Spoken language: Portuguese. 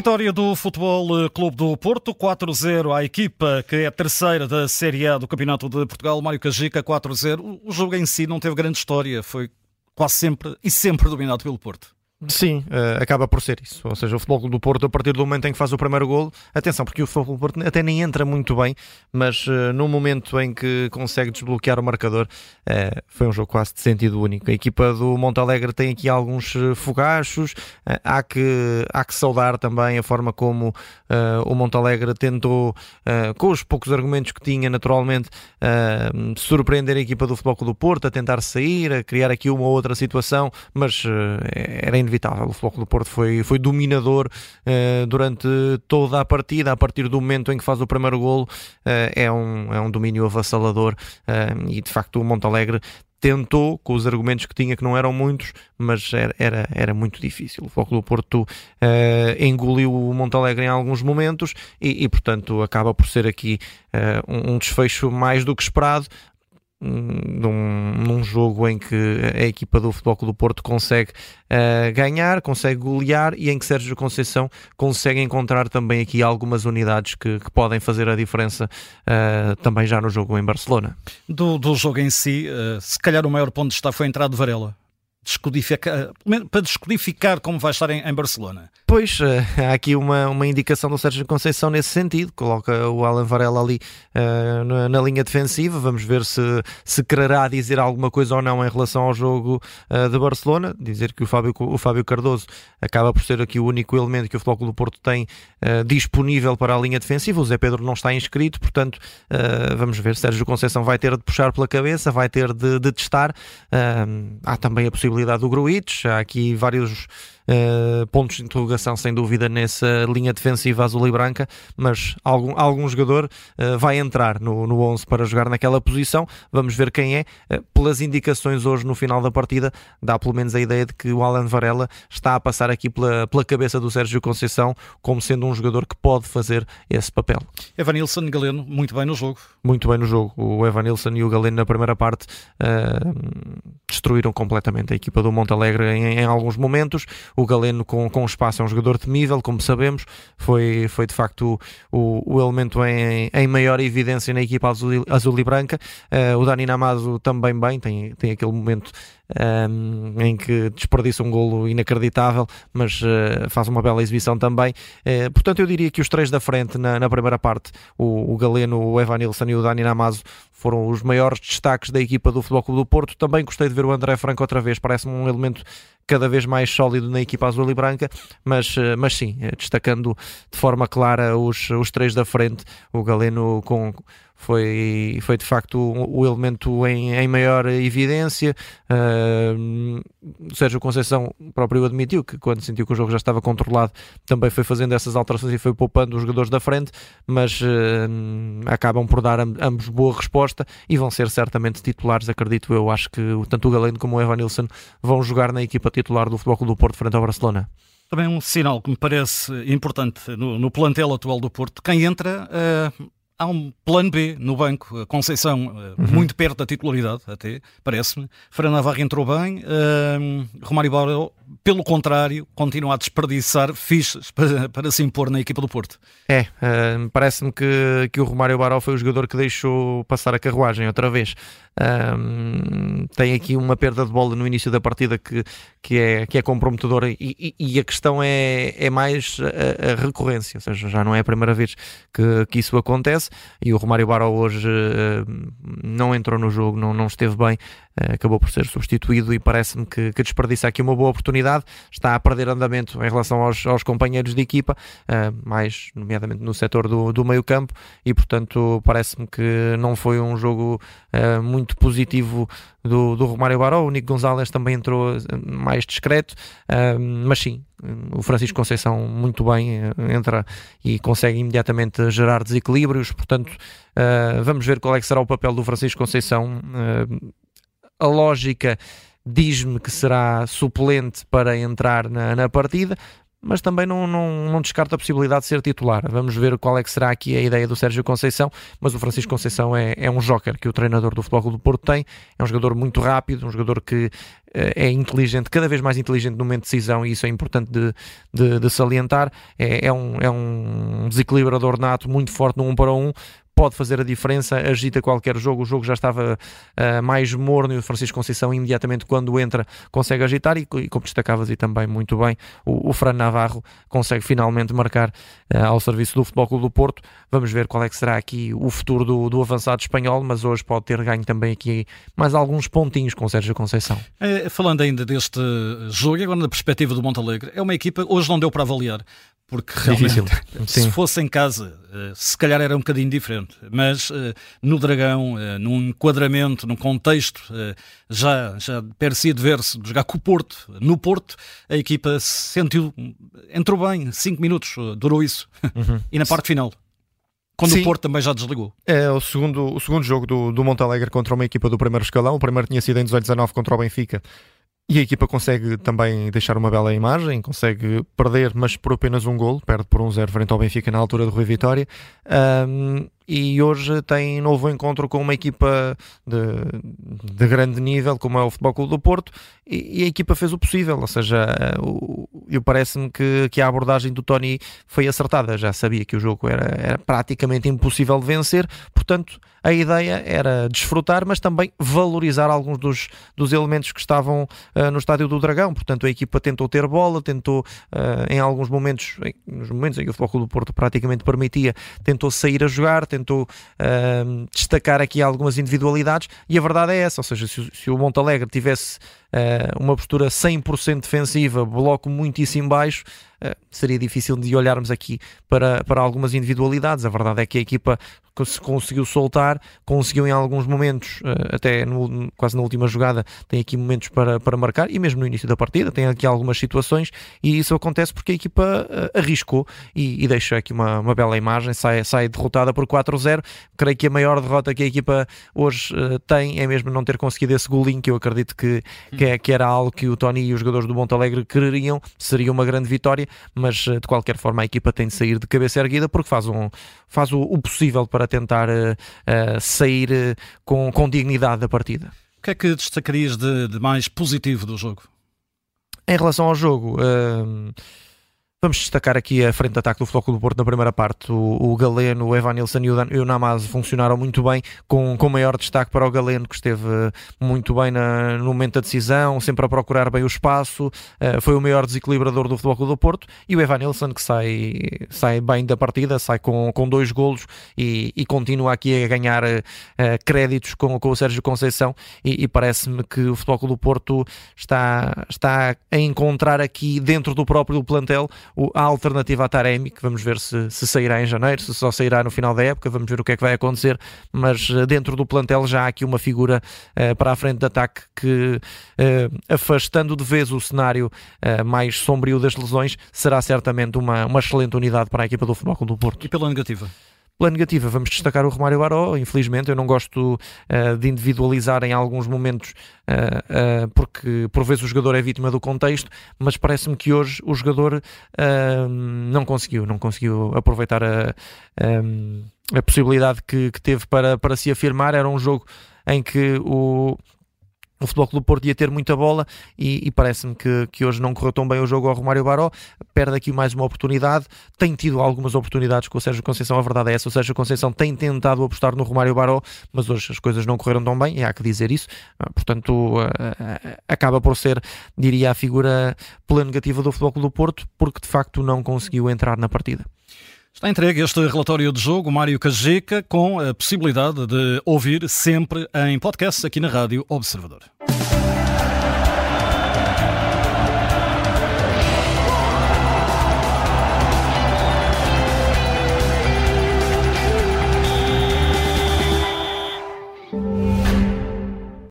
Vitória do Futebol Clube do Porto, 4-0 à equipa que é terceira da Série A do Campeonato de Portugal, Mário Cajica, 4-0. O jogo em si não teve grande história, foi quase sempre e sempre dominado pelo Porto. Sim, uh, acaba por ser isso. Ou seja, o Futebol do Porto, a partir do momento em que faz o primeiro golo, atenção, porque o Futebol do Porto até nem entra muito bem, mas uh, no momento em que consegue desbloquear o marcador, uh, foi um jogo quase de sentido único. A equipa do Montalegre tem aqui alguns fogachos, há, que, há que saudar também a forma como o Montalegre tentou, com os poucos argumentos que tinha, naturalmente, surpreender a equipa do Futebol do Porto, a tentar sair, a criar aqui uma ou outra situação, mas era inevitável. O Futebol do Porto foi, foi dominador uh, durante toda a partida, a partir do momento em que faz o primeiro golo, uh, é, um, é um domínio avassalador uh, e de facto o Montalegre tentou, com os argumentos que tinha, que não eram muitos, mas era, era, era muito difícil. O Foco do Porto uh, engoliu o Montalegre em alguns momentos e, e portanto, acaba por ser aqui uh, um desfecho mais do que esperado, num, num, jogo em que a equipa do Futebol Clube do Porto consegue uh, ganhar, consegue golear e em que Sérgio Conceição consegue encontrar também aqui algumas unidades que, que podem fazer a diferença uh, também já no jogo em Barcelona. Do, do jogo em si, uh, se calhar o maior ponto de está foi a entrada de Varela descodificar, para descodificar como vai estar em, em Barcelona. Pois, uh, há aqui uma, uma indicação do Sérgio Conceição nesse sentido, coloca o Alan Varela ali uh, na, na, linha defensiva, vamos ver se, se quererá dizer alguma coisa ou não em relação ao jogo uh, de Barcelona, dizer que o Fábio, o Fábio Cardoso acaba por ser aqui o único elemento que o Futebol do Porto tem disponível para a linha defensiva, o Zé Pedro não está inscrito, portanto vamos ver, Sérgio Conceição vai ter de puxar pela cabeça, vai ter de, de testar, há também a possibilidade do Gruitch, há aqui vários uh, pontos de interrogação, sem dúvida, nessa linha defensiva azul e branca, mas algum, algum jogador uh, vai entrar no, no 11 para jogar naquela posição. Vamos ver quem é. Uh, pelas indicações hoje no final da partida, dá pelo menos a ideia de que o Alan Varela está a passar aqui pela, pela cabeça do Sérgio Conceição como sendo um jogador que pode fazer esse papel. Evanilson Galeno, muito bem no jogo. Muito bem no jogo. O Evanilson e o Galeno na primeira parte destruíram completamente a equipa do Montalegre em, em alguns momentos o Galeno com, com espaço é um jogador temível, como sabemos, foi, foi de facto o, o, elemento em, em maior evidência na equipa azul, azul e branca. Uh, o Dani Namazo também bem, tem, tem aquele momento um, em que desperdiça um golo inacreditável, mas uh, faz uma bela exibição também. Uh, portanto, eu diria que os três da frente na, na primeira parte, o, o, Galeno, o Evan Nilsson e o Dani Namazo, foram os maiores destaques da equipa do Futebol Clube do Porto. Também gostei de ver o André Franco outra vez, parece-me um elemento cada vez mais sólido na equipa azul e branca, mas, uh, mas sim, destacando de forma clara os, os três da frente, o Galeno com foi, foi de facto o, o elemento em, em, maior evidência. Uh, Sérgio Conceição próprio admitiu que quando sentiu que o jogo já estava controlado também foi fazendo essas alterações e foi poupando os jogadores da frente, mas uh, acabam por dar ambos boa resposta e vão ser certamente titulares, acredito eu. Acho que tanto o Galeno como o Evan Nilsson vão jogar na equipa titular do Futebol do Porto frente ao Barcelona. Também um sinal que me parece importante no, no plantel atual do Porto, quem entra uh há um plano B no banco. Conceição, eh, uhum. muito perto da titularidade, até, parece-me. Fernando Navarro entrou bem. Uh, Romário Barão, pelo contrário, continua a desperdiçar fichas para, para se impor na equipa do Porto. É, uh, parece-me que, que o Romário Barão foi o jogador que deixou passar a carruagem outra vez. Um, tem aqui uma perda de bola no início da partida que, que, é, que é comprometedora e, e, e a questão é, é mais a, a, recorrência, ou seja, já não é a primeira vez que, que isso acontece e o Romário Baró hoje uh, não entrou no jogo, não, não esteve bem, acabou por ser substituído e parece-me que, que desperdiça aqui uma boa oportunidade, está a perder andamento em relação aos, aos companheiros de equipa, uh, mais nomeadamente no setor do, do meio campo e portanto parece-me que não foi um jogo muito muito positivo do, do Romário Baró. O Nico Gonzalez também entrou eh, mais discreto, mas sim, o Francisco Conceição muito bem eh, entra e consegue imediatamente gerar desequilíbrios. Portanto, vamos ver qual é que será o papel do Francisco Conceição. A lógica diz-me que será suplente para entrar na, na partida, mas também não, não, não descarta a possibilidade de ser titular. Vamos ver qual é que será aqui a ideia do Sérgio Conceição, mas o Francisco Conceição é, é um joker que o treinador do Futebol do Porto tem, é um jogador muito rápido, um jogador que eh, é inteligente, cada vez mais inteligente no momento de decisão, e isso é importante de, de, de salientar. É, é, um, é um desequilibrador nato muito forte no 1 um para 1, um, pode fazer a diferença, agita qualquer jogo. O jogo já estava uh, mais morno e o Francisco Conceição, imediatamente quando entra, consegue agitar. E, e como destacavas e também muito bem, o, o Fran Navarro consegue finalmente marcar uh, ao serviço do Futebol Clube do Porto. Vamos ver qual é que será aqui o futuro do, do avançado espanhol, mas hoje pode ter ganho também aqui mais alguns pontinhos com o Sérgio Conceição. É, falando ainda deste jogo, agora na perspectiva do Montalegre, é uma equipa, hoje não deu para avaliar, porque realmente, se fosse em casa, eh, se calhar era um bocadinho diferente, mas eh, no Dragão, eh, num enquadramento, num contexto, já, já parecia de ver-se jogar com o Porto, no Porto, a equipa se sentiu, entrou bem, 5 minutos durou isso, uhum. e na parte final. Quando Sim. o Porto também já desligou. É o segundo, o segundo jogo do, do Montalegre contra uma equipa do primeiro escalão. O primeiro tinha sido em 2019 contra o Benfica e a equipa consegue também deixar uma bela imagem, consegue perder, mas por apenas um gol, perde por um zero frente ao Benfica na altura do Rui Vitória. Um, e hoje tem novo encontro com uma equipa de, de grande nível, como é o Futebol Clube do Porto, e, e a equipa fez o possível, ou seja, eu parece-me que, que a abordagem do Tony foi acertada, já sabia que o jogo era, era praticamente impossível de vencer, portanto a ideia era desfrutar, mas também valorizar alguns dos, dos elementos que estavam uh, no estádio do Dragão, portanto a equipa tentou ter bola, tentou uh, em alguns momentos, em, nos momentos em que o Futebol Clube do Porto praticamente permitia, tentou sair a jogar, tentou tentou uh, destacar aqui algumas individualidades e a verdade é essa, ou seja, se, se o Montalegre tivesse uma postura 100% defensiva, bloco muitíssimo baixo, uh, seria difícil de olharmos aqui para, para algumas individualidades. A verdade é que a equipa se conseguiu soltar, conseguiu em alguns momentos, uh, até no, quase na última jogada, tem aqui momentos para, para marcar, e mesmo no início da partida, tem aqui algumas situações, e isso acontece porque a equipa arriscou e, e deixa aqui uma, uma bela imagem, sai, sai derrotada por 4-0. Creio que a maior derrota que a equipa hoje tem é mesmo não ter conseguido esse golinho que eu acredito que, que, é, que era algo que o Tony e os jogadores do Montalegre quereriam, seria uma grande vitória, mas eh, de qualquer forma a equipa tem de sair de cabeça erguida porque faz, um, faz o, o possível para tentar uh, uh, sair uh, com, com dignidade da partida. O que é que destacarias de, de mais positivo do jogo? Em relação ao jogo, Vamos destacar aqui a frente de ataque do Futebol do Porto na primeira parte. O, o Galeno, o Evanilson e o, o Namaz funcionaram muito bem, com, com maior destaque para o Galeno, que esteve muito bem na, no momento da decisão, sempre a procurar bem o espaço, uh, foi o maior desequilibrador do Futebol do Porto. E o Evanilson, que sai, sai bem da partida, sai com, com dois golos e, e continua aqui a ganhar uh, créditos com, com o Sérgio Conceição. E, e parece-me que o Futebol do Porto está, está a encontrar aqui, dentro do próprio plantel, a alternativa a Taremi, que vamos ver se, se sairá em janeiro, se só sairá no final da época, vamos ver o que é que vai acontecer, mas eh, dentro do plantel já há aqui uma figura uh, para a frente de ataque que, uh, afastando de vez o cenário uh, mais sombrio das lesões, será certamente uma, uma excelente unidade para a equipa do Futebol do Porto. E pela negativa? Pela negativa, vamos destacar o Romário Baró. Infelizmente, eu não gosto uh, de individualizar em alguns momentos, uh, uh, porque por vezes o jogador é vítima do contexto, mas parece-me que hoje o jogador não conseguiu, não conseguiu aproveitar a, a possibilidade que, que, teve para, para se afirmar. Era um jogo em que o, o Futebol Clube Porto ia ter muita bola e, e parece-me que, que hoje não correu tão bem o jogo ao Romário Baró, perde aqui mais uma oportunidade, tem tido algumas oportunidades com o Sérgio Conceição, a verdade é essa, o Sérgio Conceição tem tentado apostar no Romário Baró, mas hoje as coisas não correram tão bem, e há que dizer isso, ah, portanto acaba por ser, diria, a figura pela negativa do Futebol Clube do Porto, porque de facto não conseguiu entrar na partida. Está entregue este relatório de jogo, Mário Cajeca, com a possibilidade de ouvir sempre em podcast aqui na Rádio Observador.